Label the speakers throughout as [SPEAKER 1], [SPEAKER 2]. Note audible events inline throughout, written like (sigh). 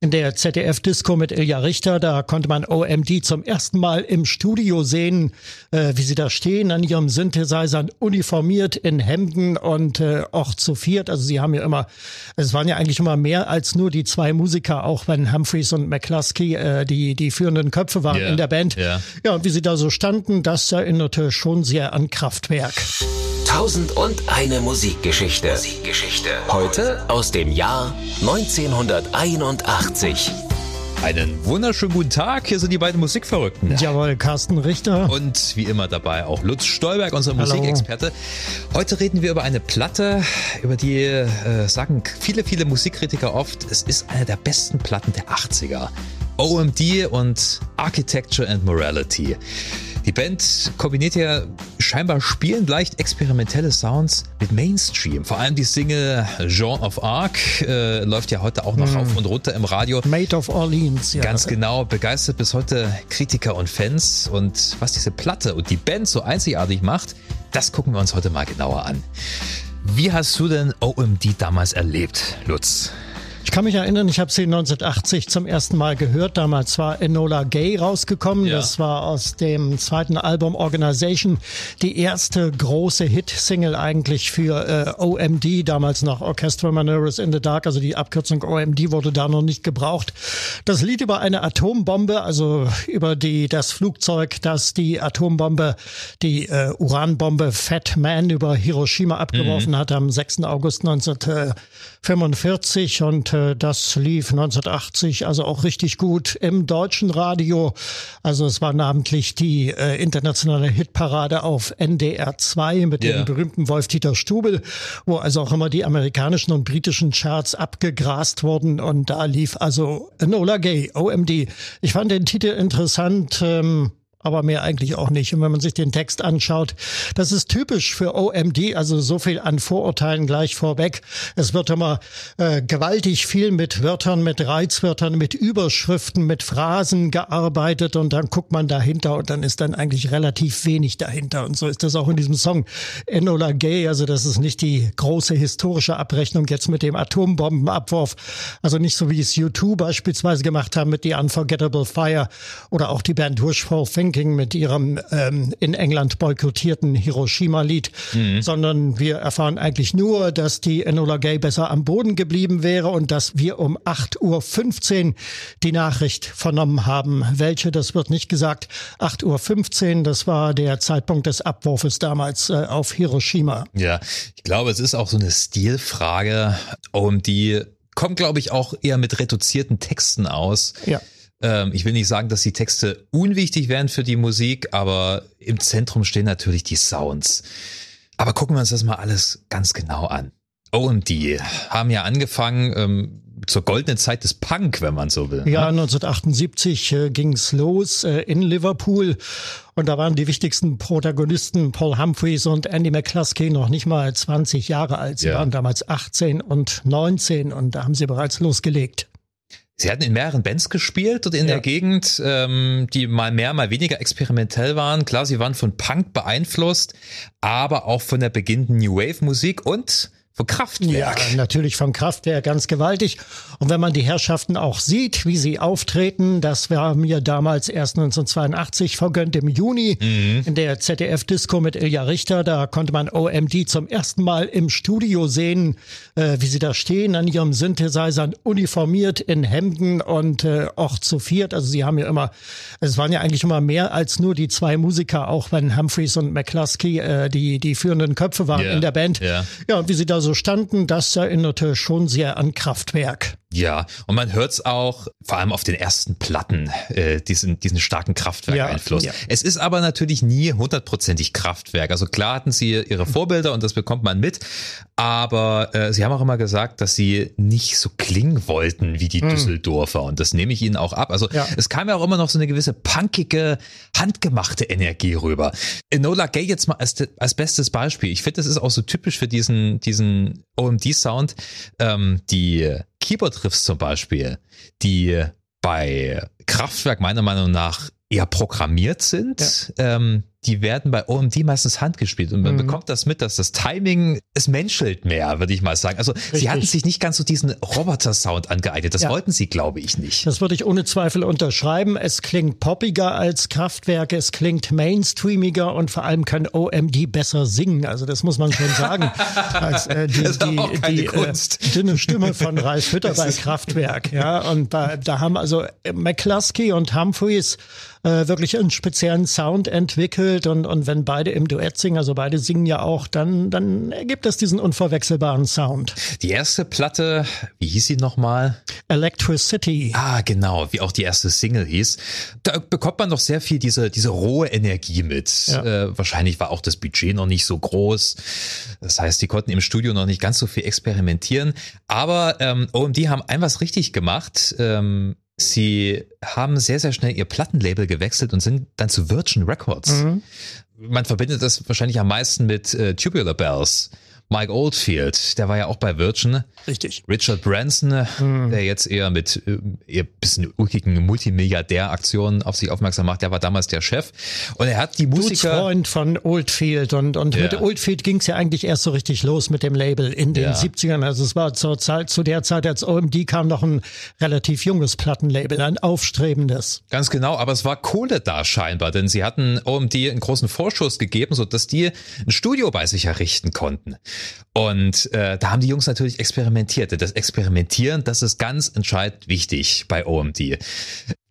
[SPEAKER 1] In der ZDF-Disco mit Ilja Richter, da konnte man OMD zum ersten Mal im Studio sehen, äh, wie sie da stehen an ihrem Synthesizern, uniformiert in Hemden und äh, auch zu viert. Also sie haben ja immer, es waren ja eigentlich immer mehr als nur die zwei Musiker, auch wenn Humphreys und McCluskey äh, die, die führenden Köpfe waren yeah. in der Band. Yeah. Ja, und wie sie da so standen, das erinnerte schon sehr an Kraftwerk.
[SPEAKER 2] Tausend und eine Musikgeschichte. Musikgeschichte. Heute aus dem Jahr 1981.
[SPEAKER 3] Einen wunderschönen guten Tag. Hier sind die beiden Musikverrückten.
[SPEAKER 1] Jawohl, Carsten Richter.
[SPEAKER 3] Und wie immer dabei auch Lutz Stolberg, unser Hallo. Musikexperte. Heute reden wir über eine Platte, über die äh, sagen viele, viele Musikkritiker oft, es ist eine der besten Platten der 80er. OMD und Architecture and Morality. Die Band kombiniert ja scheinbar spielend leicht experimentelle Sounds mit Mainstream. Vor allem die Single Jean of Arc äh, läuft ja heute auch noch hm. auf und runter im Radio.
[SPEAKER 1] Made of Orleans,
[SPEAKER 3] ja. Ganz genau, begeistert bis heute Kritiker und Fans. Und was diese Platte und die Band so einzigartig macht, das gucken wir uns heute mal genauer an. Wie hast du denn OMD damals erlebt, Lutz?
[SPEAKER 1] Ich kann mich erinnern, ich habe sie 1980 zum ersten Mal gehört. Damals war Enola Gay rausgekommen. Ja. Das war aus dem zweiten Album Organization die erste große Hit-Single eigentlich für äh, OMD, damals noch Orchestra Manoeuvres in the Dark. Also die Abkürzung OMD wurde da noch nicht gebraucht. Das Lied über eine Atombombe, also über die das Flugzeug, das die Atombombe, die äh, Uranbombe Fat Man über Hiroshima abgeworfen mhm. hat am 6. August 1945 und äh, das lief 1980 also auch richtig gut im deutschen Radio. Also es war namentlich die äh, internationale Hitparade auf NDR 2 mit yeah. dem berühmten Wolf-Dieter Stubel, wo also auch immer die amerikanischen und britischen Charts abgegrast wurden und da lief also Enola Gay, OMD. Ich fand den Titel interessant. Ähm, aber mehr eigentlich auch nicht. Und wenn man sich den Text anschaut, das ist typisch für OMD, also so viel an Vorurteilen gleich vorweg. Es wird immer äh, gewaltig viel mit Wörtern, mit Reizwörtern, mit Überschriften, mit Phrasen gearbeitet und dann guckt man dahinter und dann ist dann eigentlich relativ wenig dahinter. Und so ist das auch in diesem Song Enola Gay. Also das ist nicht die große historische Abrechnung jetzt mit dem Atombombenabwurf. Also nicht so wie es U2 beispielsweise gemacht haben mit The Unforgettable Fire oder auch die Band Wishful Thinking Thinking mit ihrem ähm, in England boykottierten Hiroshima-Lied, mhm. sondern wir erfahren eigentlich nur, dass die Enola Gay besser am Boden geblieben wäre und dass wir um 8.15 Uhr die Nachricht vernommen haben. Welche, das wird nicht gesagt. 8.15 Uhr, das war der Zeitpunkt des Abwurfes damals äh, auf Hiroshima.
[SPEAKER 3] Ja, ich glaube, es ist auch so eine Stilfrage, um die kommt, glaube ich, auch eher mit reduzierten Texten aus. Ja. Ähm, ich will nicht sagen, dass die Texte unwichtig wären für die Musik, aber im Zentrum stehen natürlich die Sounds. Aber gucken wir uns das mal alles ganz genau an. Oh, und die haben ja angefangen ähm, zur goldenen Zeit des Punk, wenn man so will.
[SPEAKER 1] Ja, 1978 äh, ging's los äh, in Liverpool und da waren die wichtigsten Protagonisten Paul Humphreys und Andy McCluskey noch nicht mal 20 Jahre alt. Sie ja. waren damals 18 und 19 und da haben sie bereits losgelegt.
[SPEAKER 3] Sie hatten in mehreren Bands gespielt dort in ja. der Gegend, ähm, die mal mehr, mal weniger experimentell waren. Klar, sie waren von Punk beeinflusst, aber auch von der beginnenden New Wave Musik und von Kraftwerk.
[SPEAKER 1] Ja, natürlich vom Kraftwerk ganz gewaltig. Und wenn man die Herrschaften auch sieht, wie sie auftreten, das war mir damals erst 1982 vergönnt im Juni mhm. in der ZDF-Disco mit Ilja Richter. Da konnte man OMD zum ersten Mal im Studio sehen, äh, wie sie da stehen an ihrem Synthesizern uniformiert in Hemden und äh, auch zu viert. Also sie haben ja immer, es waren ja eigentlich immer mehr als nur die zwei Musiker, auch wenn Humphreys und McCluskey äh, die, die führenden Köpfe waren yeah. in der Band. Yeah. Ja, und wie sie da so so standen, das erinnerte schon sehr an Kraftwerk.
[SPEAKER 3] Ja, und man hört es auch vor allem auf den ersten Platten, äh, diesen, diesen starken Kraftwerkeinfluss. Ja, ja. Es ist aber natürlich nie hundertprozentig Kraftwerk. Also klar hatten sie ihre Vorbilder und das bekommt man mit, aber äh, sie haben auch immer gesagt, dass sie nicht so klingen wollten wie die mhm. Düsseldorfer und das nehme ich ihnen auch ab. Also ja. es kam ja auch immer noch so eine gewisse punkige, handgemachte Energie rüber. Enola Gay jetzt mal als, als bestes Beispiel. Ich finde, das ist auch so typisch für diesen, diesen OMD-Sound. Ähm, die Keyboard-Riffs zum Beispiel, die bei Kraftwerk meiner Meinung nach eher programmiert sind. Ja. Ähm, die werden bei OMD meistens handgespielt und man mhm. bekommt das mit, dass das Timing, es menschelt mehr, würde ich mal sagen. Also Richtig. sie hatten sich nicht ganz so diesen Roboter-Sound angeeignet. Das ja. wollten sie, glaube ich, nicht.
[SPEAKER 1] Das würde ich ohne Zweifel unterschreiben. Es klingt poppiger als Kraftwerk, es klingt mainstreamiger und vor allem kann OMD besser singen. Also das muss man schon sagen. (laughs) als, äh, die die, die äh, dünne Stimme von (laughs) Ralf Hütter bei Kraftwerk. Ja, und da, da haben also McCluskey und Humphreys äh, wirklich einen speziellen Sound entwickelt und, und wenn beide im Duett singen, also beide singen ja auch, dann, dann ergibt es diesen unverwechselbaren Sound.
[SPEAKER 3] Die erste Platte, wie hieß sie nochmal?
[SPEAKER 1] Electricity.
[SPEAKER 3] Ah, genau, wie auch die erste Single hieß. Da bekommt man noch sehr viel diese, diese rohe Energie mit. Ja. Äh, wahrscheinlich war auch das Budget noch nicht so groß. Das heißt, die konnten im Studio noch nicht ganz so viel experimentieren. Aber ähm, OMD haben ein was richtig gemacht. Ähm, Sie haben sehr, sehr schnell ihr Plattenlabel gewechselt und sind dann zu Virgin Records. Mhm. Man verbindet das wahrscheinlich am meisten mit äh, Tubular Bells. Mike Oldfield, der war ja auch bei Virgin.
[SPEAKER 1] Richtig.
[SPEAKER 3] Richard Branson, mhm. der jetzt eher mit äh, eher bisschen ulkigen Multimilliardär-Aktionen auf sich aufmerksam macht, der war damals der Chef. Und er hat die Musiker...
[SPEAKER 1] Freund von Oldfield. Und, und ja. mit Oldfield ging es ja eigentlich erst so richtig los mit dem Label in den ja. 70ern. Also es war zur Zeit, zu der Zeit, als OMD kam, noch ein relativ junges Plattenlabel, ein aufstrebendes.
[SPEAKER 3] Ganz genau, aber es war Kohle da scheinbar, denn sie hatten OMD einen großen Vorschuss gegeben, so dass die ein Studio bei sich errichten konnten. Und äh, da haben die Jungs natürlich experimentiert. Das Experimentieren, das ist ganz entscheidend wichtig bei OMD.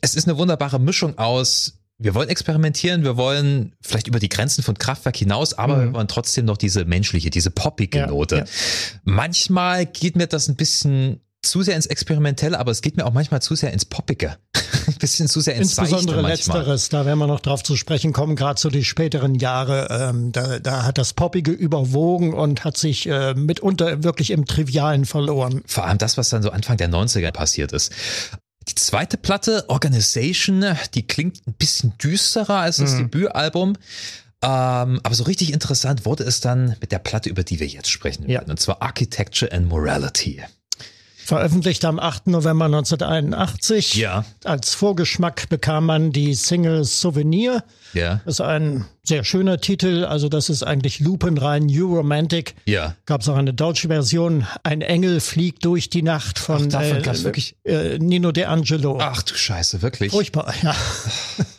[SPEAKER 3] Es ist eine wunderbare Mischung aus wir wollen experimentieren, wir wollen vielleicht über die Grenzen von Kraftwerk hinaus, aber mhm. wir wollen trotzdem noch diese menschliche, diese poppige ja, Note. Ja. Manchmal geht mir das ein bisschen zu sehr ins Experimentelle, aber es geht mir auch manchmal zu sehr ins Poppige. (laughs) ein bisschen zu sehr ins
[SPEAKER 1] Insbesondere Letzteres, da werden wir noch drauf zu sprechen kommen, gerade zu den späteren Jahre. Ähm, da, da hat das Poppige überwogen und hat sich äh, mitunter wirklich im Trivialen verloren.
[SPEAKER 3] Vor allem das, was dann so Anfang der 90er passiert ist. Die zweite Platte, Organization, die klingt ein bisschen düsterer als das mhm. Debütalbum. Ähm, aber so richtig interessant wurde es dann mit der Platte, über die wir jetzt sprechen ja. werden, und zwar Architecture and Morality.
[SPEAKER 1] Veröffentlicht am 8. November 1981.
[SPEAKER 3] Ja.
[SPEAKER 1] Als Vorgeschmack bekam man die Single Souvenir.
[SPEAKER 3] Ja.
[SPEAKER 1] Das ist ein sehr schöner Titel. Also das ist eigentlich lupenrein New Romantic.
[SPEAKER 3] Ja.
[SPEAKER 1] Gab es auch eine deutsche Version. Ein Engel fliegt durch die Nacht von
[SPEAKER 3] Ach, äh, wirklich
[SPEAKER 1] äh, Nino De Angelo.
[SPEAKER 3] Ach du Scheiße, wirklich?
[SPEAKER 1] Furchtbar, ja. (laughs)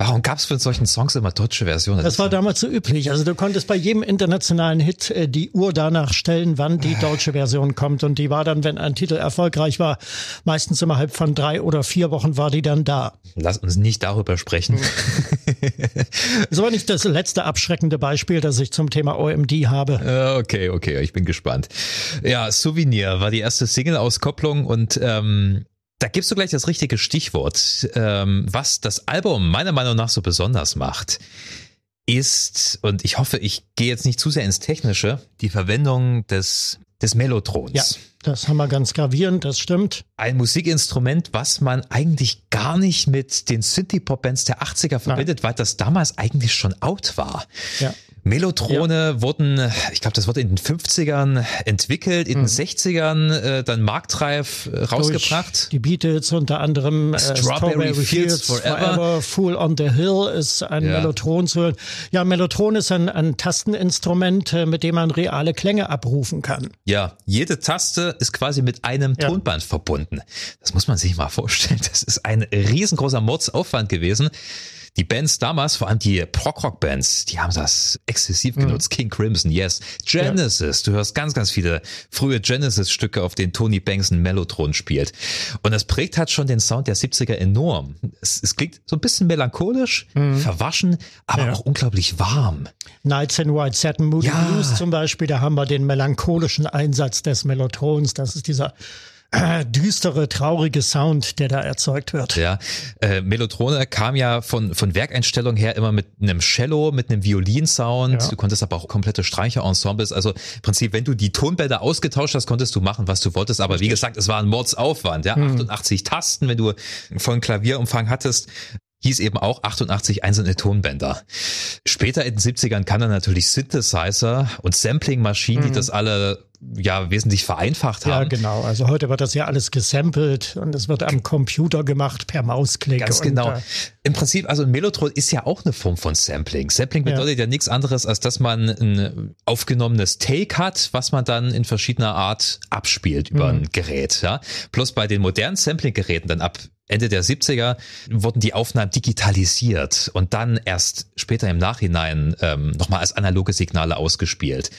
[SPEAKER 3] Warum gab es für solchen Songs immer deutsche Versionen?
[SPEAKER 1] Das, war damals so üblich. Also du konntest bei jedem internationalen Hit äh, die Uhr danach stellen, wann die deutsche Version kommt. Und die war dann, wenn ein Titel erfolgreich war, meistens innerhalb von drei oder vier Wochen war die dann da.
[SPEAKER 3] Lass uns nicht darüber sprechen.
[SPEAKER 1] das war nicht das letzte abschreckende Beispiel, das ich zum Thema OMD habe.
[SPEAKER 3] Okay, okay, ich bin gespannt. Ja, Souvenir war die erste Single-Auskopplung und ähm, da gibst du gleich das richtige Stichwort. Ähm, was das Album meiner Meinung nach so besonders macht, ist, und ich hoffe, ich gehe jetzt nicht zu sehr ins Technische, die Verwendung des, des Mellotrons.
[SPEAKER 1] Ja, das haben wir ganz gravierend, das stimmt.
[SPEAKER 3] Ein Musikinstrument, was man eigentlich gar nicht mit den Synthie-Pop-Bands der 80er verbindet, Nein. weil das damals eigentlich schon out war.
[SPEAKER 1] Ja.
[SPEAKER 3] Melotrone ja. wurden, ich glaube, das wurde in den 50ern entwickelt, in mhm. den 60ern äh, dann marktreif äh, rausgebracht. Durch
[SPEAKER 1] die Beatles unter anderem
[SPEAKER 3] äh, Strawberry, Strawberry Fields, Fields Forever. Forever.
[SPEAKER 1] Fool on the Hill ist ein ja. Mellotron zu hören. Ja, Mellotron ist ein, ein Tasteninstrument, äh, mit dem man reale Klänge abrufen kann.
[SPEAKER 3] Ja, jede Taste ist quasi mit einem ja. Tonband verbunden. Das muss man sich mal vorstellen. Das ist ein riesengroßer Mordsaufwand gewesen. Die Bands damals, vor allem die Prog-Rock-Bands, die haben das exzessiv mhm. genutzt. King Crimson, yes. Genesis, ja. du hörst ganz, ganz viele frühe Genesis-Stücke, auf denen Tony Banks ein Mellotron spielt. Und das prägt halt schon den Sound der 70er enorm. Es, es klingt so ein bisschen melancholisch, mhm. verwaschen, aber ja. auch unglaublich warm.
[SPEAKER 1] Nights in White Satin Moody ja. Blues zum Beispiel, da haben wir den melancholischen Einsatz des Mellotrons. Das ist dieser äh, (clears throat) düstere, traurige Sound, der da erzeugt wird.
[SPEAKER 3] Ja, äh, Melotrone kam ja von, von Werkeinstellung her immer mit einem Cello, mit einem Violinsound. Ja. Du konntest aber auch komplette Streicherensembles. Also im Prinzip, wenn du die Tonbänder ausgetauscht hast, konntest du machen, was du wolltest. Aber Richtig. wie gesagt, es war ein Mordsaufwand. Ja, hm. 88 Tasten, wenn du vollen Klavierumfang hattest. Hieß eben auch 88 einzelne Tonbänder. Später in den 70ern kann er natürlich Synthesizer und Sampling-Maschinen, mhm. die das alle ja wesentlich vereinfacht haben.
[SPEAKER 1] Ja, genau. Also heute wird das ja alles gesampelt und es wird am Computer gemacht per Mausklick.
[SPEAKER 3] Ganz genau. Äh, Im Prinzip, also ein Mellotron ist ja auch eine Form von Sampling. Sampling bedeutet ja, ja nichts anderes, als dass man ein aufgenommenes Take hat, was man dann in verschiedener Art abspielt über mhm. ein Gerät. Ja? Plus bei den modernen Sampling-Geräten dann ab Ende der 70er wurden die Aufnahmen digitalisiert und dann erst später im Nachhinein ähm, nochmal als analoge Signale ausgespielt.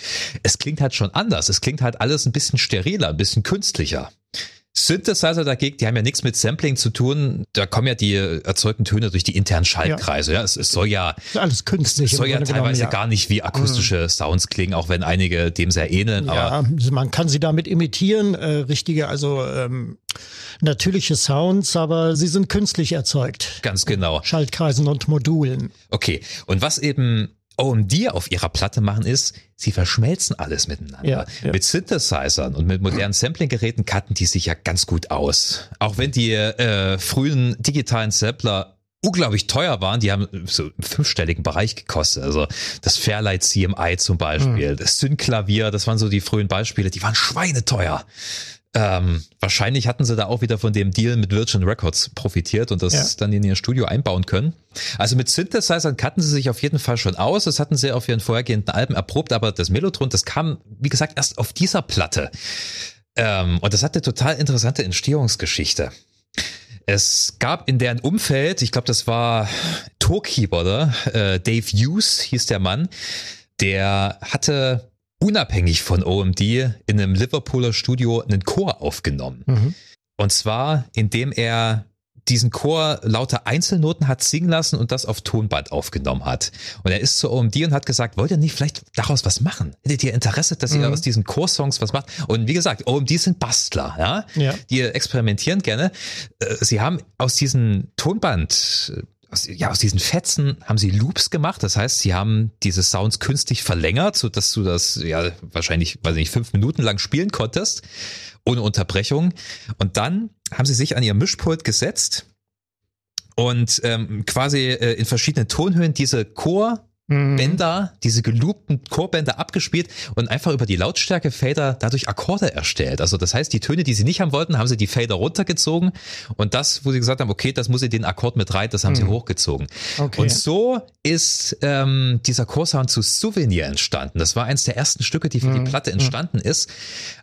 [SPEAKER 3] Es klingt halt schon anders. Es klingt halt alles ein bisschen steriler, ein bisschen künstlicher. Synthesizer dagegen, die haben ja nichts mit Sampling zu tun. Da kommen ja die erzeugten Töne durch die internen Schaltkreise. Ja, ja es, es, soll ja
[SPEAKER 1] alles künstlich.
[SPEAKER 3] Es soll ja teilweise genommen, ja. gar nicht wie akustische mhm. Sounds klingen, auch wenn einige dem sehr ähneln.
[SPEAKER 1] Ja, man kann sie damit imitieren, äh, richtige, also ähm, natürliche Sounds, aber sie sind künstlich erzeugt.
[SPEAKER 3] Ganz genau.
[SPEAKER 1] Schaltkreisen und Modulen.
[SPEAKER 3] Okay. Und was eben OMD auf ihrer Platte machen, ist, sie verschmelzen alles miteinander. Ja, ja. Mit Synthesizern und mit modernen Sampling-Geräten kannten die sich ja ganz gut aus. Auch wenn die äh, frühen digitalen Sampler unglaublich teuer waren, die haben so im fünfstelligen Bereich gekostet. Also das Fairlight CMI zum Beispiel, mhm. das Synklavier, das waren so die frühen Beispiele, die waren schweineteuer. Ähm, wahrscheinlich hatten sie da auch wieder von dem Deal mit Virgin Records profitiert und das ja. dann in ihr Studio einbauen können. Also mit Synthesizern kannten sie sich auf jeden Fall schon aus. Das hatten sie auf ihren vorhergehenden Alben erprobt, aber das Melotron, das kam, wie gesagt, erst auf dieser Platte. Ähm, und das hatte total interessante Entstehungsgeschichte. Es gab in deren Umfeld, ich glaube, das war Tourkeyboarder, äh, Dave Hughes hieß der Mann, der hatte unabhängig von OMD in einem Liverpooler Studio einen Chor aufgenommen. Mhm. Und zwar, indem er diesen Chor lauter Einzelnoten hat singen lassen und das auf Tonband aufgenommen hat. Und er ist zu OMD und hat gesagt, wollt ihr nicht vielleicht daraus was machen? Hättet ihr Interesse, dass ihr mhm. aus diesen Chorsongs was macht? Und wie gesagt, OMD sind Bastler, ja? ja. Die experimentieren gerne. Äh, sie haben aus diesen Tonband aus, ja, aus diesen Fetzen haben sie Loops gemacht. Das heißt, sie haben diese Sounds künstlich verlängert, so dass du das ja wahrscheinlich, weiß nicht, fünf Minuten lang spielen konntest, ohne Unterbrechung. Und dann haben sie sich an ihr Mischpult gesetzt und ähm, quasi äh, in verschiedenen Tonhöhen diese Chor Mhm. Bänder, diese geloopten Chorbänder abgespielt und einfach über die Lautstärke-Fader dadurch Akkorde erstellt. Also das heißt, die Töne, die sie nicht haben wollten, haben sie die Fader runtergezogen und das, wo sie gesagt haben, okay, das muss sie den Akkord mit rein, das haben mhm. sie hochgezogen. Okay. Und so ist ähm, dieser Chorsound zu Souvenir entstanden. Das war eins der ersten Stücke, die für mhm. die Platte entstanden ist.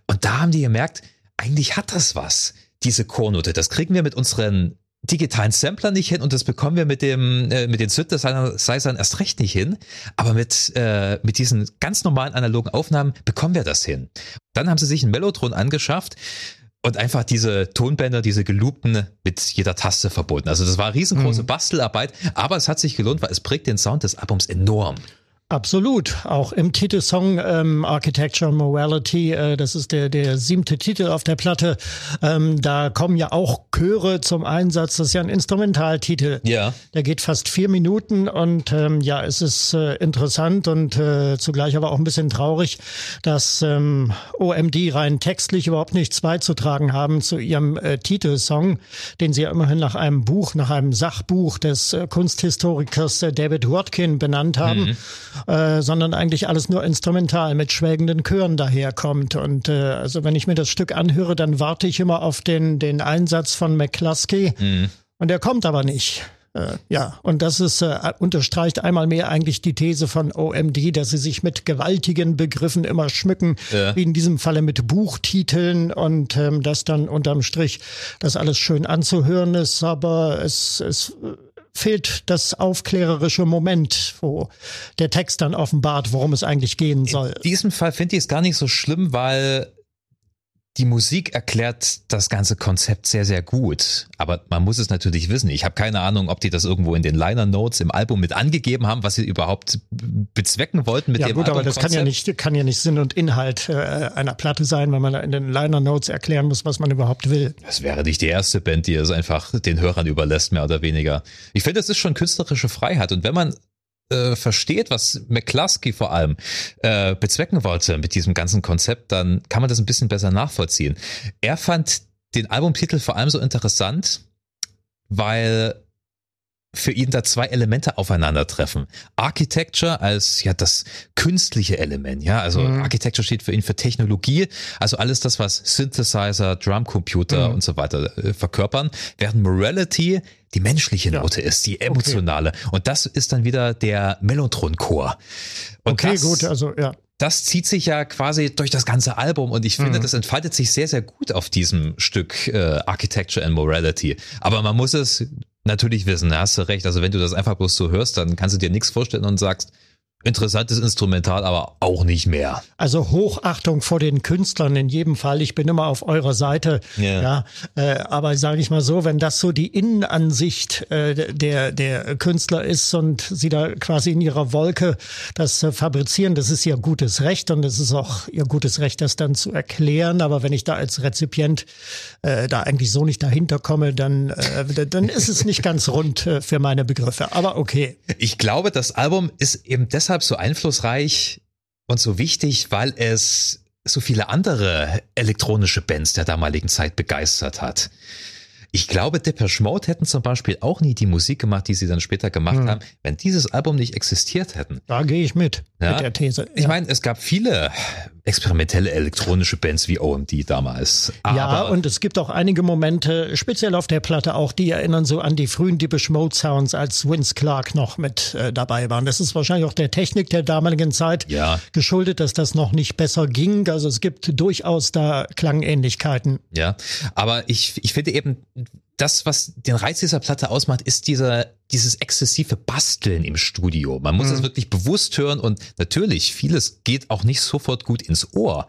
[SPEAKER 3] Und da haben die gemerkt, eigentlich hat das was diese Chornote. Das kriegen wir mit unseren digitalen Sampler nicht hin und das bekommen wir mit dem äh, mit den Synthesizern erst recht nicht hin, aber mit äh, mit diesen ganz normalen analogen Aufnahmen bekommen wir das hin. Dann haben sie sich einen Mellotron angeschafft und einfach diese Tonbänder, diese geloopten mit jeder Taste verbunden. Also das war riesengroße mhm. Bastelarbeit, aber es hat sich gelohnt, weil es prägt den Sound des Albums enorm.
[SPEAKER 1] Absolut. Auch im Titelsong ähm, Architecture Morality, äh, das ist der, der siebte Titel auf der Platte, ähm, da kommen ja auch Chöre zum Einsatz. Das ist ja ein Instrumentaltitel. Ja. Der geht fast vier Minuten und ähm, ja, es ist äh, interessant und äh, zugleich aber auch ein bisschen traurig, dass ähm, OMD rein textlich überhaupt nichts beizutragen haben zu ihrem äh, Titelsong, den sie ja immerhin nach einem Buch, nach einem Sachbuch des äh, Kunsthistorikers äh, David Watkin benannt haben. Mhm äh, sondern eigentlich alles nur instrumental mit schwelgenden Chören daherkommt. Und äh, also wenn ich mir das Stück anhöre, dann warte ich immer auf den, den Einsatz von McCluskey mhm. und der kommt aber nicht. Äh, ja, und das ist, äh, unterstreicht einmal mehr eigentlich die These von OMD, dass sie sich mit gewaltigen Begriffen immer schmücken, ja. wie in diesem Falle mit Buchtiteln und ähm, das dann unterm Strich das alles schön anzuhören ist, aber es, es fehlt das aufklärerische Moment, wo der Text dann offenbart, worum es eigentlich gehen soll.
[SPEAKER 3] In diesem Fall finde ich es gar nicht so schlimm, weil die Musik erklärt das ganze Konzept sehr, sehr gut. Aber man muss es natürlich wissen. Ich habe keine Ahnung, ob die das irgendwo in den Liner Notes im Album mit angegeben haben, was sie überhaupt bezwecken wollten mit
[SPEAKER 1] ja,
[SPEAKER 3] dem
[SPEAKER 1] gut, aber das kann ja nicht, kann ja nicht Sinn und Inhalt äh, einer Platte sein, wenn man in den Liner Notes erklären muss, was man überhaupt will.
[SPEAKER 3] Das wäre nicht die erste Band, die es einfach den Hörern überlässt, mehr oder weniger. Ich finde, das ist schon künstlerische Freiheit. Und wenn man äh, versteht, was McCluskey vor allem äh, bezwecken wollte mit diesem ganzen Konzept, dann kann man das ein bisschen besser nachvollziehen. Er fand den Albumtitel vor allem so interessant, weil für ihn da zwei Elemente aufeinandertreffen. Architecture als ja das künstliche Element, ja, also mhm. Architecture steht für ihn für Technologie, also alles das, was Synthesizer, Drumcomputer mhm. und so weiter äh, verkörpern, während Morality die menschliche Note ja. ist, die emotionale. Okay. Und das ist dann wieder der Mellotron-Chor.
[SPEAKER 1] Okay,
[SPEAKER 3] das,
[SPEAKER 1] gut, also ja
[SPEAKER 3] das zieht sich ja quasi durch das ganze Album und ich finde, mhm. das entfaltet sich sehr, sehr gut auf diesem Stück äh, Architecture and Morality. Aber man muss es natürlich wissen, da hast du recht. Also wenn du das einfach bloß so hörst, dann kannst du dir nichts vorstellen und sagst, Interessantes Instrumental, aber auch nicht mehr.
[SPEAKER 1] Also Hochachtung vor den Künstlern in jedem Fall. Ich bin immer auf eurer Seite. Yeah. Ja, äh, aber sage ich mal so, wenn das so die Innenansicht äh, der der Künstler ist und sie da quasi in ihrer Wolke das äh, fabrizieren, das ist ihr gutes Recht und es ist auch ihr gutes Recht, das dann zu erklären. Aber wenn ich da als Rezipient äh, da eigentlich so nicht dahinter komme, dann äh, dann ist es nicht ganz rund äh, für meine Begriffe. Aber okay.
[SPEAKER 3] Ich glaube, das Album ist eben deshalb deshalb so einflussreich und so wichtig, weil es so viele andere elektronische Bands der damaligen Zeit begeistert hat. Ich glaube, Depeche Mode hätten zum Beispiel auch nie die Musik gemacht, die sie dann später gemacht hm. haben, wenn dieses Album nicht existiert hätten.
[SPEAKER 1] Da gehe ich mit, ja? mit der These. Ja.
[SPEAKER 3] Ich meine, es gab viele experimentelle elektronische Bands wie OMD damals.
[SPEAKER 1] ja, und es gibt auch einige Momente, speziell auf der Platte auch, die erinnern so an die frühen Depeche Mode Sounds, als Vince Clark noch mit äh, dabei war. Und das ist wahrscheinlich auch der Technik der damaligen Zeit
[SPEAKER 3] ja.
[SPEAKER 1] geschuldet, dass das noch nicht besser ging. Also es gibt durchaus da Klangähnlichkeiten.
[SPEAKER 3] Ja, aber ich, ich finde eben, das, was den Reiz dieser Platte ausmacht, ist dieser, dieses exzessive Basteln im Studio. Man muss es mhm. wirklich bewusst hören und natürlich, vieles geht auch nicht sofort gut ins Ohr.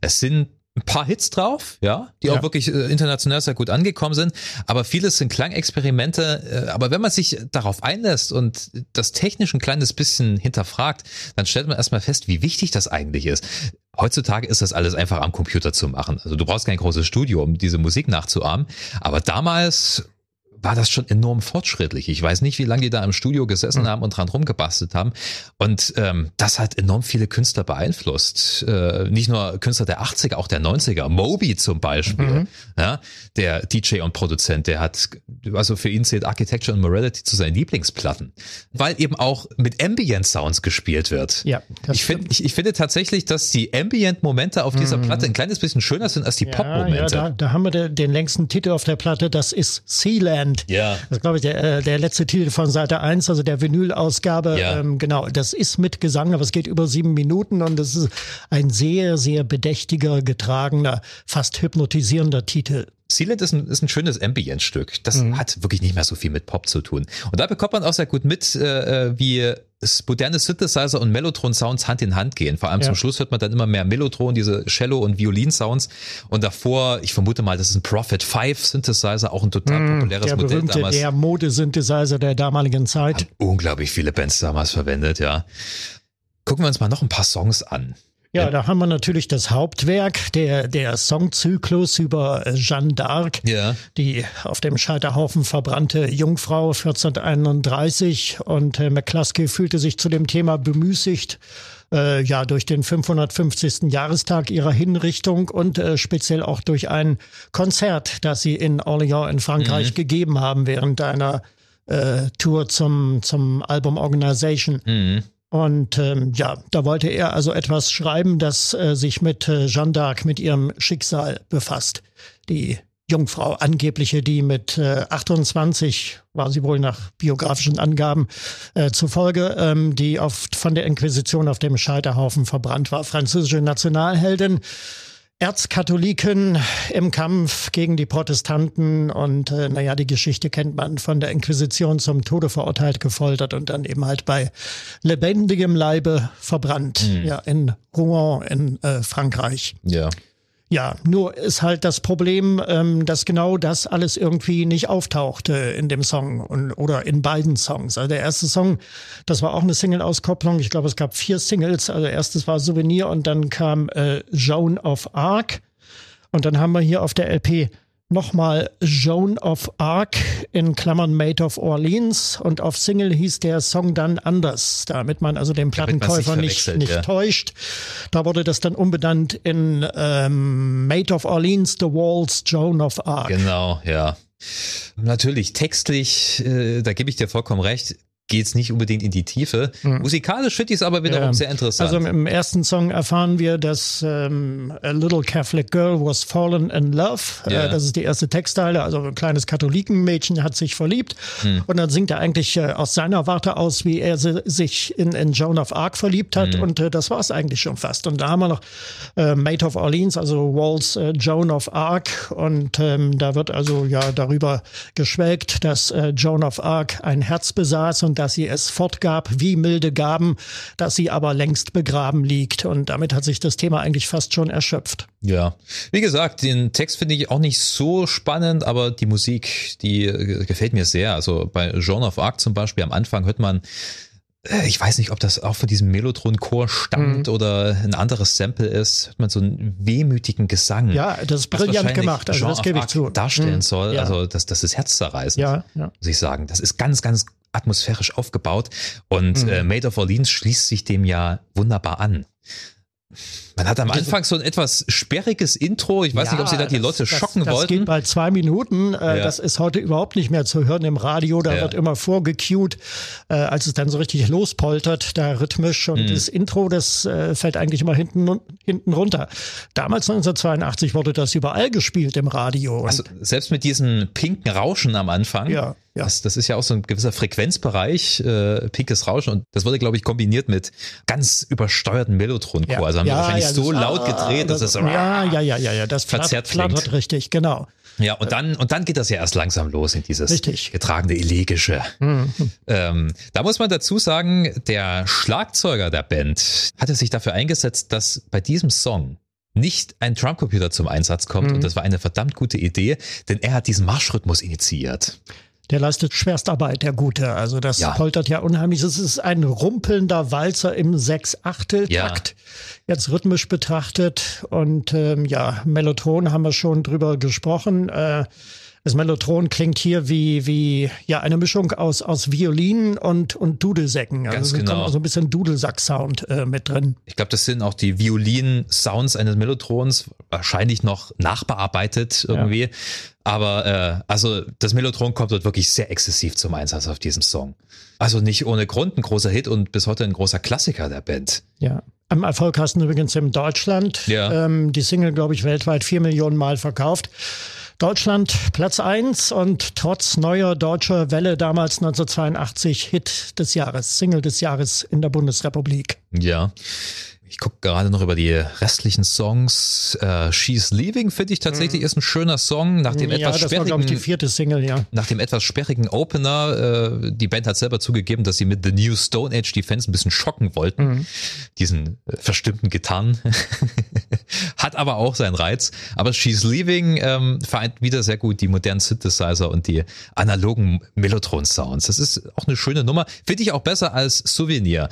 [SPEAKER 3] Es sind ein paar Hits drauf, ja, die ja. auch wirklich äh, international sehr gut angekommen sind, aber vieles sind Klangexperimente, äh, aber wenn man sich darauf einlässt und das technisch ein kleines bisschen hinterfragt, dann stellt man erstmal fest, wie wichtig das eigentlich ist. Heutzutage ist das alles einfach am Computer zu machen. Also du brauchst kein großes Studio, um diese Musik nachzuahmen. Aber damals war das schon enorm fortschrittlich. Ich weiß nicht, wie lange die da im Studio gesessen mhm. haben und dran rumgebastelt haben. Und ähm, das hat enorm viele Künstler beeinflusst. Äh, nicht nur Künstler der 80er, auch der 90er. Moby zum Beispiel, mhm. ja, der DJ und Produzent, der hat, also für ihn zählt Architecture and Morality zu seinen Lieblingsplatten, weil eben auch mit Ambient Sounds gespielt wird.
[SPEAKER 1] Ja,
[SPEAKER 3] ich, find, ich, ich, finde tatsächlich, dass die Ambient-Momente auf dieser mhm. Platte ein kleines bisschen schöner sind als die ja, Pop-Momente.
[SPEAKER 1] Ja, da, da haben wir den, den längsten Titel auf der Platte, das ist Sealand. Band.
[SPEAKER 3] Ja.
[SPEAKER 1] Das ist, glaube ich, der, äh, der letzte Titel von Seite 1, also der Vinyl-Ausgabe.
[SPEAKER 3] Ja.
[SPEAKER 1] Ähm, genau, das ist mit Gesang, aber es geht über sieben Minuten und es ist ein sehr, sehr bedächtiger, getragener, fast hypnotisierender Titel.
[SPEAKER 3] Sealand ist ein, ist ein schönes Ambient-Stück. Das mhm. hat wirklich nicht mehr so viel mit Pop zu tun. Und da bekommt man auch sehr gut mit, äh, äh wie moderne Synthesizer und Mellotron-Sounds Hand in Hand gehen. Vor allem ja. zum Schluss hört man dann immer mehr Mellotron, diese Cello- und Violin-Sounds. Und davor, ich vermute mal, das ist ein Prophet 5 Synthesizer, auch ein total mm, populäres
[SPEAKER 1] der
[SPEAKER 3] Modell
[SPEAKER 1] berühmte,
[SPEAKER 3] damals.
[SPEAKER 1] Der Modesynthesizer der damaligen Zeit. Haben
[SPEAKER 3] unglaublich viele Bands damals verwendet, ja. Gucken wir uns mal noch ein paar Songs an.
[SPEAKER 1] Ja, da haben wir natürlich das Hauptwerk, der, der Songzyklus über äh, Jeanne d'Arc,
[SPEAKER 3] ja.
[SPEAKER 1] die auf dem Scheiterhaufen verbrannte Jungfrau 1431. Und äh, McCluskey fühlte sich zu dem Thema bemüßigt, äh, ja, durch den 550. Jahrestag ihrer Hinrichtung und äh, speziell auch durch ein Konzert, das sie in Orléans in Frankreich mhm. gegeben haben während einer äh, Tour zum, zum Album Organization.
[SPEAKER 3] Mhm.
[SPEAKER 1] Und ähm, ja, da wollte er also etwas schreiben, das äh, sich mit äh, Jeanne d'Arc, mit ihrem Schicksal befasst. Die Jungfrau, angebliche, die mit äh, 28, war sie wohl nach biografischen Angaben äh, zufolge, ähm, die oft von der Inquisition auf dem Scheiterhaufen verbrannt war. Französische Nationalheldin, Erzkatholiken im Kampf gegen die Protestanten und äh, naja, die Geschichte kennt man von der Inquisition zum Tode verurteilt, gefoltert und dann eben halt bei lebendigem Leibe verbrannt, mhm. ja, in Rouen in äh, Frankreich.
[SPEAKER 3] Ja.
[SPEAKER 1] Ja, nur ist halt das Problem, ähm, dass genau das alles irgendwie nicht auftauchte in dem Song und, oder in beiden Songs. Also der erste Song, das war auch eine Single-Auskopplung. Ich glaube, es gab vier Singles. Also erstes war Souvenir und dann kam äh, Joan of Arc. Und dann haben wir hier auf der LP nochmal Joan of Arc in Klammern Made of Orleans und auf Single hieß der Song dann anders, damit man also den Plattenkäufer nicht, nicht ja. täuscht. Da wurde das dann umbenannt in ähm, Made of Orleans, The Walls, Joan of Arc.
[SPEAKER 3] Genau, ja. Natürlich, textlich, äh, da gebe ich dir vollkommen recht geht's nicht unbedingt in die Tiefe. Mhm. Musikalisch finde ich es aber wiederum ja. sehr interessant.
[SPEAKER 1] Also im ersten Song erfahren wir, dass ähm, A Little Catholic Girl was fallen in love. Ja. Äh, das ist die erste Textteile. Also ein kleines Katholikenmädchen hat sich verliebt. Mhm. Und dann singt er eigentlich äh, aus seiner Warte aus, wie er sich in, in Joan of Arc verliebt hat. Mhm. Und äh, das war es eigentlich schon fast. Und da haben wir noch äh, Maid of Orleans, also Walls äh, Joan of Arc. Und ähm, da wird also ja darüber geschwelgt, dass äh, Joan of Arc ein Herz besaß und dass sie es fortgab wie milde Gaben, dass sie aber längst begraben liegt. Und damit hat sich das Thema eigentlich fast schon erschöpft.
[SPEAKER 3] Ja, wie gesagt, den Text finde ich auch nicht so spannend, aber die Musik, die äh, gefällt mir sehr. Also bei Jean of Arc zum Beispiel am Anfang hört man äh, ich weiß nicht, ob das auch von diesem Mellotron-Chor stammt mhm. oder ein anderes Sample ist, hört man so einen wehmütigen Gesang.
[SPEAKER 1] Ja, das ist brillant gemacht, also das gebe ich zu.
[SPEAKER 3] Darstellen mhm. soll, ja. also das, das ist herzzerreißend, ja, ja. muss ich sagen. Das ist ganz, ganz atmosphärisch aufgebaut und mhm. äh, Made of Orleans schließt sich dem ja wunderbar an. Man hat am Anfang so ein etwas sperriges Intro. Ich weiß ja, nicht, ob sie da die Leute das, schocken
[SPEAKER 1] das,
[SPEAKER 3] das wollten.
[SPEAKER 1] Das geht bei zwei Minuten. Äh, ja. Das ist heute überhaupt nicht mehr zu hören im Radio. Da ja. wird immer vorgecued, äh, als es dann so richtig lospoltert, da rhythmisch. Und mhm. das Intro, das äh, fällt eigentlich immer hinten, hinten runter. Damals 1982 wurde das überall gespielt im Radio.
[SPEAKER 3] Also selbst mit diesem pinken Rauschen am Anfang. Ja. Ja. Das, das ist ja auch so ein gewisser Frequenzbereich, äh, pinkes Rauschen. Und das wurde, glaube ich, kombiniert mit ganz übersteuerten Mellotron-Chor. Ja. Also haben ja, wir wahrscheinlich ja, so das, laut gedreht, dass es
[SPEAKER 1] ja, ja, ja, ja, ja, das verzerrt flattert richtig, genau.
[SPEAKER 3] Ja, und dann, und dann geht das ja erst langsam los in dieses Richtig. getragene Elegische. Mhm. Ähm, da muss man dazu sagen, der Schlagzeuger der Band hatte sich dafür eingesetzt, dass bei diesem Song nicht ein Drumcomputer zum Einsatz kommt. Mhm. Und das war eine verdammt gute Idee, denn er hat diesen Marschrhythmus initiiert.
[SPEAKER 1] Der leistet Schwerstarbeit, der Gute. Also das ja. poltert ja unheimlich. Es ist ein rumpelnder Walzer im Sechs-Achtel-Takt. Ja. Jetzt rhythmisch betrachtet. Und ähm, ja, Mellotron haben wir schon drüber gesprochen. Äh, das Mellotron klingt hier wie, wie ja, eine Mischung aus, aus Violinen und, und Dudelsäcken. Also Ganz genau. so ein bisschen Dudelsack-Sound äh, mit drin.
[SPEAKER 3] Ich glaube, das sind auch die Violin-Sounds eines Mellotrons, wahrscheinlich noch nachbearbeitet irgendwie. Ja. Aber äh, also das Mellotron kommt dort wirklich sehr exzessiv zum Einsatz auf diesem Song. Also nicht ohne Grund ein großer Hit und bis heute ein großer Klassiker der Band.
[SPEAKER 1] Ja. Am erfolgreichsten übrigens in Deutschland. Ja. Ähm, die Single, glaube ich, weltweit vier Millionen Mal verkauft. Deutschland Platz eins und trotz neuer deutscher Welle damals 1982 Hit des Jahres, Single des Jahres in der Bundesrepublik.
[SPEAKER 3] Ja. Ich gucke gerade noch über die restlichen Songs. Äh, She's Leaving finde ich tatsächlich mhm. ist ein schöner Song nach dem ja, etwas das sperrigen. War,
[SPEAKER 1] ich, die vierte Single, ja.
[SPEAKER 3] Nach dem etwas sperrigen Opener. Äh, die Band hat selber zugegeben, dass sie mit The New Stone Age die Fans ein bisschen schocken wollten. Mhm. Diesen äh, verstimmten Gitarren. (laughs) hat aber auch seinen Reiz. Aber She's Leaving ähm, vereint wieder sehr gut die modernen Synthesizer und die analogen Mellotron Sounds. Das ist auch eine schöne Nummer. Finde ich auch besser als Souvenir.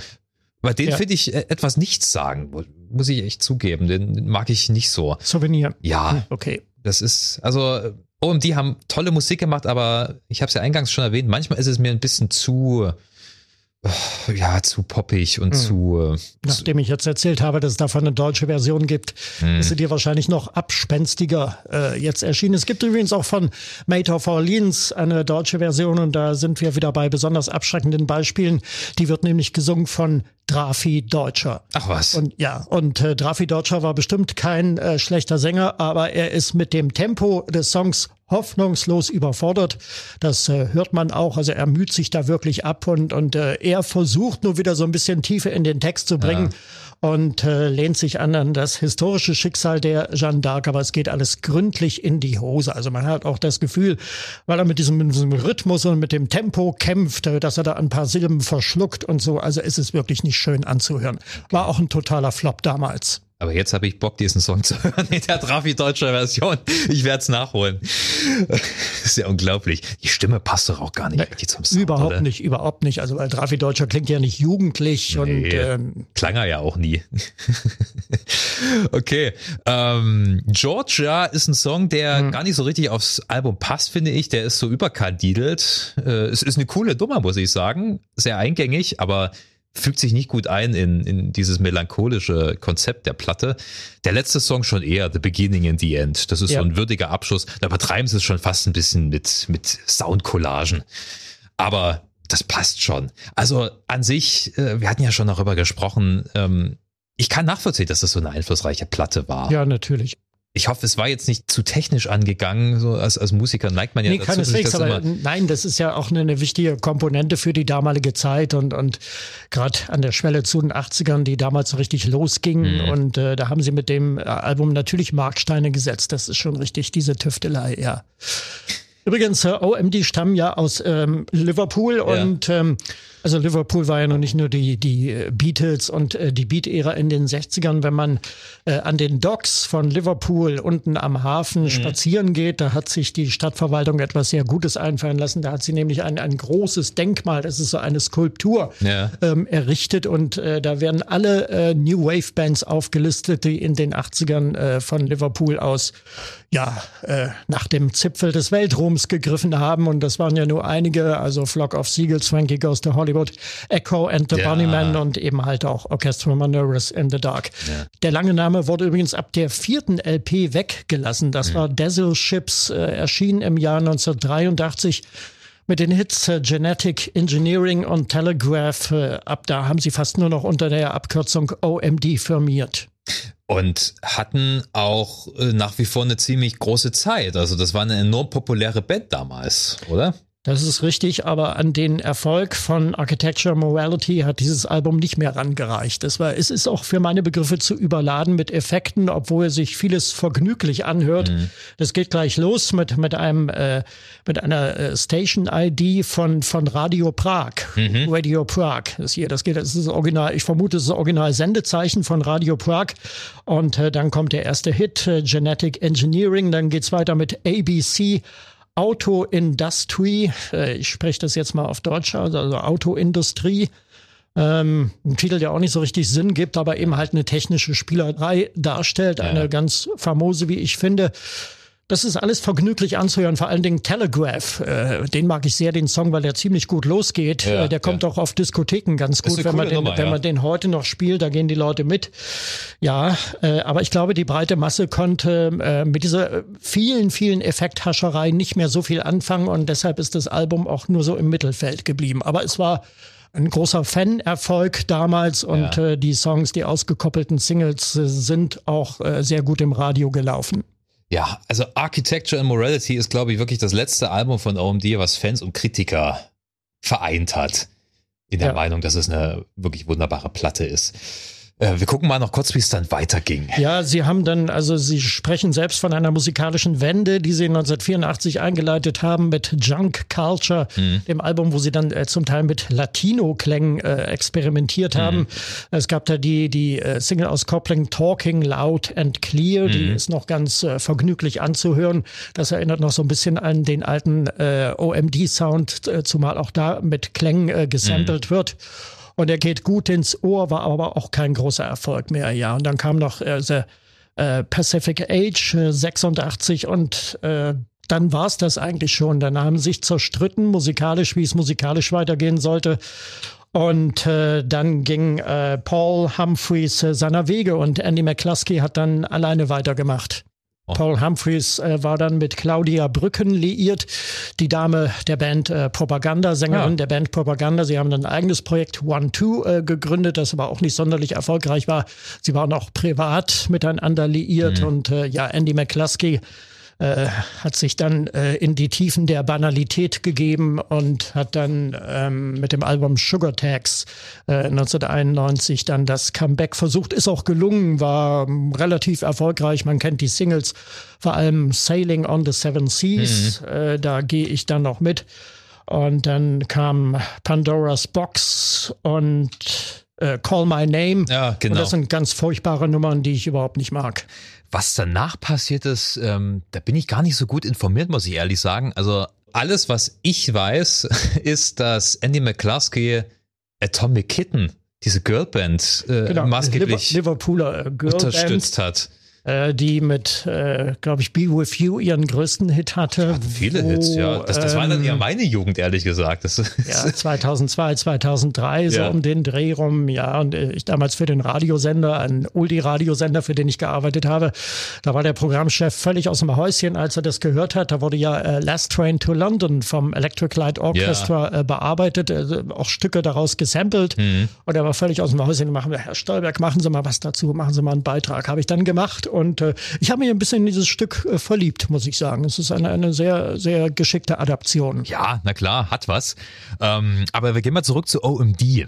[SPEAKER 3] Bei den ja. finde ich äh, etwas nichts sagen, muss ich echt zugeben. Den mag ich nicht so.
[SPEAKER 1] Souvenir.
[SPEAKER 3] Ja. Hm, okay. Das ist, also, OMD haben tolle Musik gemacht, aber ich habe es ja eingangs schon erwähnt, manchmal ist es mir ein bisschen zu, ja, zu poppig und mhm. zu.
[SPEAKER 1] Äh, Nachdem ich jetzt erzählt habe, dass es davon eine deutsche Version gibt, mhm. ist sie dir wahrscheinlich noch abspenstiger äh, jetzt erschienen. Es gibt übrigens auch von Made of Orleans eine deutsche Version und da sind wir wieder bei besonders abschreckenden Beispielen. Die wird nämlich gesungen von Drafi Deutscher.
[SPEAKER 3] Ach was.
[SPEAKER 1] Und ja, und äh, Drafi Deutscher war bestimmt kein äh, schlechter Sänger, aber er ist mit dem Tempo des Songs hoffnungslos überfordert. Das äh, hört man auch. Also er müht sich da wirklich ab und, und äh, er versucht nur wieder so ein bisschen Tiefe in den Text zu bringen. Ja und äh, lehnt sich an an das historische Schicksal der Jeanne d'Arc, aber es geht alles gründlich in die Hose. Also man hat auch das Gefühl, weil er mit diesem, mit diesem Rhythmus und mit dem Tempo kämpft, äh, dass er da ein paar Silben verschluckt und so. Also ist es wirklich nicht schön anzuhören. War auch ein totaler Flop damals.
[SPEAKER 3] Aber jetzt habe ich Bock, diesen Song zu (laughs) hören in der Trafi-deutscher Version. Ich werde es nachholen. (laughs) Ist ja unglaublich. Die Stimme passt doch auch gar nicht
[SPEAKER 1] nee, zum Sound, Überhaupt oder? nicht, überhaupt nicht. Also weil Trafi-deutscher klingt ja nicht jugendlich nee, und ähm,
[SPEAKER 3] klang er ja auch nie. (laughs) okay, ähm, Georgia ist ein Song, der hm. gar nicht so richtig aufs Album passt, finde ich. Der ist so überkandidelt. Äh, es ist eine coole Nummer, muss ich sagen. Sehr eingängig, aber fügt sich nicht gut ein in, in dieses melancholische Konzept der Platte. Der letzte Song schon eher The Beginning and the End. Das ist ja. so ein würdiger Abschluss. Da übertreiben sie es schon fast ein bisschen mit, mit Soundcollagen. Aber das passt schon. Also an sich, äh, wir hatten ja schon darüber gesprochen, ähm, ich kann nachvollziehen, dass das so eine einflussreiche Platte war.
[SPEAKER 1] Ja, natürlich
[SPEAKER 3] ich hoffe, es war jetzt nicht zu technisch angegangen. So als, als Musiker neigt man ja nee, dazu.
[SPEAKER 1] Keineswegs, das aber nein, das ist ja auch eine, eine, wichtige Komponente für die damalige Zeit und, und gerade an der Schwelle zu den 80ern, die damals so richtig losgingen. Mhm. Und äh, da haben sie mit dem Album natürlich Marksteine gesetzt. Das ist schon richtig, diese Tüftelei, ja. Übrigens, äh, OMD stammen ja aus ähm, Liverpool ja. und ähm, also Liverpool war ja noch nicht nur die, die äh, Beatles und äh, die Beat-Ära in den 60ern. Wenn man äh, an den Docks von Liverpool unten am Hafen mhm. spazieren geht, da hat sich die Stadtverwaltung etwas sehr Gutes einfallen lassen. Da hat sie nämlich ein, ein großes Denkmal, das ist so eine Skulptur, ja. ähm, errichtet und äh, da werden alle äh, New Wave Bands aufgelistet, die in den 80ern äh, von Liverpool aus ja, äh, nach dem Zipfel des Weltruhms gegriffen haben. Und das waren ja nur einige, also Flock of Seagulls, Frankie Goes to Hollywood, Hollywood, Echo and the ja. Bunnymen und eben halt auch Orchestra Manoras in the Dark. Ja. Der lange Name wurde übrigens ab der vierten LP weggelassen. Das mhm. war Dazzle Ships, äh, erschienen im Jahr 1983 mit den Hits äh, Genetic Engineering und Telegraph. Äh, ab da haben sie fast nur noch unter der Abkürzung OMD firmiert.
[SPEAKER 3] Und hatten auch äh, nach wie vor eine ziemlich große Zeit. Also das war eine enorm populäre Band damals, oder?
[SPEAKER 1] Das ist richtig, aber an den Erfolg von Architecture Morality hat dieses Album nicht mehr rangereicht. Es, war, es ist auch für meine Begriffe zu überladen mit Effekten, obwohl sich vieles vergnüglich anhört. Mhm. Das geht gleich los mit, mit einem, äh, mit einer äh, Station-ID von, von Radio Prag. Mhm. Radio Prag. Das hier, das geht, das ist das Original, ich vermute, das ist das Original-Sendezeichen von Radio Prag. Und äh, dann kommt der erste Hit, äh, Genetic Engineering. Dann geht's weiter mit ABC. Autoindustrie, äh, ich spreche das jetzt mal auf Deutsch, also, also Autoindustrie, ähm, ein Titel, der auch nicht so richtig Sinn gibt, aber eben halt eine technische Spielerei darstellt, ja. eine ganz famose, wie ich finde. Das ist alles vergnüglich anzuhören, vor allen Dingen Telegraph. Äh, den mag ich sehr, den Song, weil der ziemlich gut losgeht. Ja, äh, der kommt ja. auch auf Diskotheken ganz gut, wenn man, den, Nummer, wenn man den heute noch spielt, da gehen die Leute mit. Ja, äh, aber ich glaube, die breite Masse konnte äh, mit dieser vielen, vielen Effekthascherei nicht mehr so viel anfangen und deshalb ist das Album auch nur so im Mittelfeld geblieben. Aber es war ein großer Fan-Erfolg damals und ja. äh, die Songs, die ausgekoppelten Singles äh, sind auch äh, sehr gut im Radio gelaufen.
[SPEAKER 3] Ja, also Architecture and Morality ist, glaube ich, wirklich das letzte Album von OMD, was Fans und Kritiker vereint hat. In der ja. Meinung, dass es eine wirklich wunderbare Platte ist. Äh, wir gucken mal noch kurz, wie es dann weiterging.
[SPEAKER 1] Ja, Sie haben dann, also Sie sprechen selbst von einer musikalischen Wende, die Sie 1984 eingeleitet haben mit Junk Culture, mhm. dem Album, wo Sie dann äh, zum Teil mit Latino-Klängen äh, experimentiert mhm. haben. Es gab da die, die äh, Single-Auskopplung Talking Loud and Clear, mhm. die ist noch ganz äh, vergnüglich anzuhören. Das erinnert noch so ein bisschen an den alten OMD-Sound, zumal auch da mit Klängen gesampelt mhm. wird. Und er geht gut ins Ohr, war aber auch kein großer Erfolg mehr, ja. Und dann kam noch äh, The äh, Pacific Age äh, 86 und äh, dann war es das eigentlich schon. Dann haben sich zerstritten, musikalisch, wie es musikalisch weitergehen sollte. Und äh, dann ging äh, Paul Humphreys äh, seiner Wege und Andy McCluskey hat dann alleine weitergemacht. Oh. Paul Humphreys äh, war dann mit Claudia Brücken liiert, die Dame der Band äh, Propaganda, Sängerin ja. der Band Propaganda. Sie haben dann ein eigenes Projekt One Two äh, gegründet, das aber auch nicht sonderlich erfolgreich war. Sie waren auch privat miteinander liiert mhm. und äh, ja, Andy McCluskey äh, hat sich dann äh, in die Tiefen der Banalität gegeben und hat dann ähm, mit dem Album Sugar Tax äh, 1991 dann das Comeback versucht. Ist auch gelungen, war ähm, relativ erfolgreich. Man kennt die Singles, vor allem Sailing on the Seven Seas. Mhm. Äh, da gehe ich dann noch mit. Und dann kam Pandora's Box und äh, Call My Name.
[SPEAKER 3] Ja, genau.
[SPEAKER 1] Und das sind ganz furchtbare Nummern, die ich überhaupt nicht mag.
[SPEAKER 3] Was danach passiert ist, ähm, da bin ich gar nicht so gut informiert, muss ich ehrlich sagen. Also alles, was ich weiß, (laughs) ist, dass Andy McCluskey Atomic Kitten, diese Girlband, äh, genau, maßgeblich
[SPEAKER 1] Liverpooler
[SPEAKER 3] Girlband. unterstützt hat.
[SPEAKER 1] Äh, die mit, äh, glaube ich, Be With You ihren größten Hit hatte.
[SPEAKER 3] Hatten viele wo, Hits, ja. Das, das ähm, war dann ja ähm, meine Jugend, ehrlich gesagt. Das,
[SPEAKER 1] ja, 2002, 2003, (laughs) so ja. um den Dreh rum, ja. Und äh, ich damals für den Radiosender, ein Uldi-Radiosender, für den ich gearbeitet habe, da war der Programmchef völlig aus dem Häuschen, als er das gehört hat. Da wurde ja äh, Last Train to London vom Electric Light Orchestra ja. äh, bearbeitet, auch Stücke daraus gesampelt. Mhm. Und er war völlig aus dem Häuschen. Machen wir, Herr Stolberg, machen Sie mal was dazu, machen Sie mal einen Beitrag. Habe ich dann gemacht und äh, ich habe mich ein bisschen in dieses Stück äh, verliebt, muss ich sagen. Es ist eine, eine sehr, sehr geschickte Adaption.
[SPEAKER 3] Ja, na klar, hat was. Ähm, aber wir gehen mal zurück zu OMD.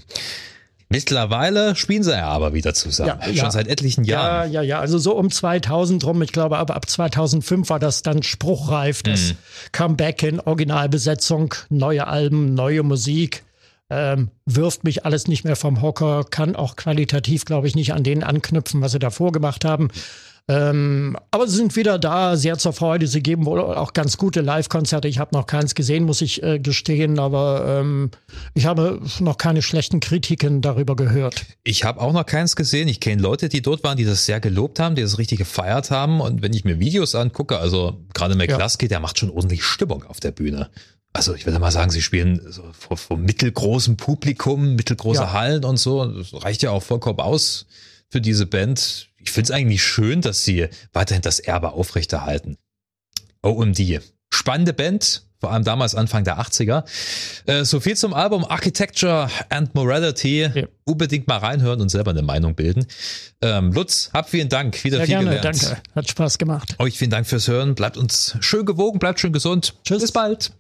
[SPEAKER 3] Mittlerweile spielen sie ja aber wieder zusammen. Ja, Schon ja. seit etlichen Jahren.
[SPEAKER 1] Ja, ja, ja. Also so um 2000 rum. Ich glaube, aber ab 2005 war das dann spruchreif. Das mhm. Comeback in Originalbesetzung, neue Alben, neue Musik ähm, wirft mich alles nicht mehr vom Hocker, kann auch qualitativ, glaube ich, nicht an denen anknüpfen, was sie davor gemacht haben. Ähm, aber sie sind wieder da, sehr zur Freude. Sie geben wohl auch ganz gute Live-Konzerte. Ich habe noch keins gesehen, muss ich äh, gestehen, aber ähm, ich habe noch keine schlechten Kritiken darüber gehört.
[SPEAKER 3] Ich habe auch noch keins gesehen. Ich kenne Leute, die dort waren, die das sehr gelobt haben, die das richtig gefeiert haben. Und wenn ich mir Videos angucke, also gerade McCluskey, ja. der macht schon ordentlich Stimmung auf der Bühne also ich würde mal sagen, sie spielen so vor, vor mittelgroßem Publikum, mittelgroße ja. Hallen und so. Das reicht ja auch vollkommen aus für diese Band. Ich finde es eigentlich schön, dass sie weiterhin das Erbe aufrechterhalten. OMD. Spannende Band, vor allem damals Anfang der 80er. Äh, so viel zum Album Architecture and Morality. Ja. Unbedingt mal reinhören und selber eine Meinung bilden. Ähm, Lutz, hab vielen Dank. Wieder Sehr viel gerne, gelernt.
[SPEAKER 1] Danke. Hat Spaß gemacht.
[SPEAKER 3] Euch vielen Dank fürs Hören. Bleibt uns schön gewogen, bleibt schön gesund. Tschüss. Bis bald.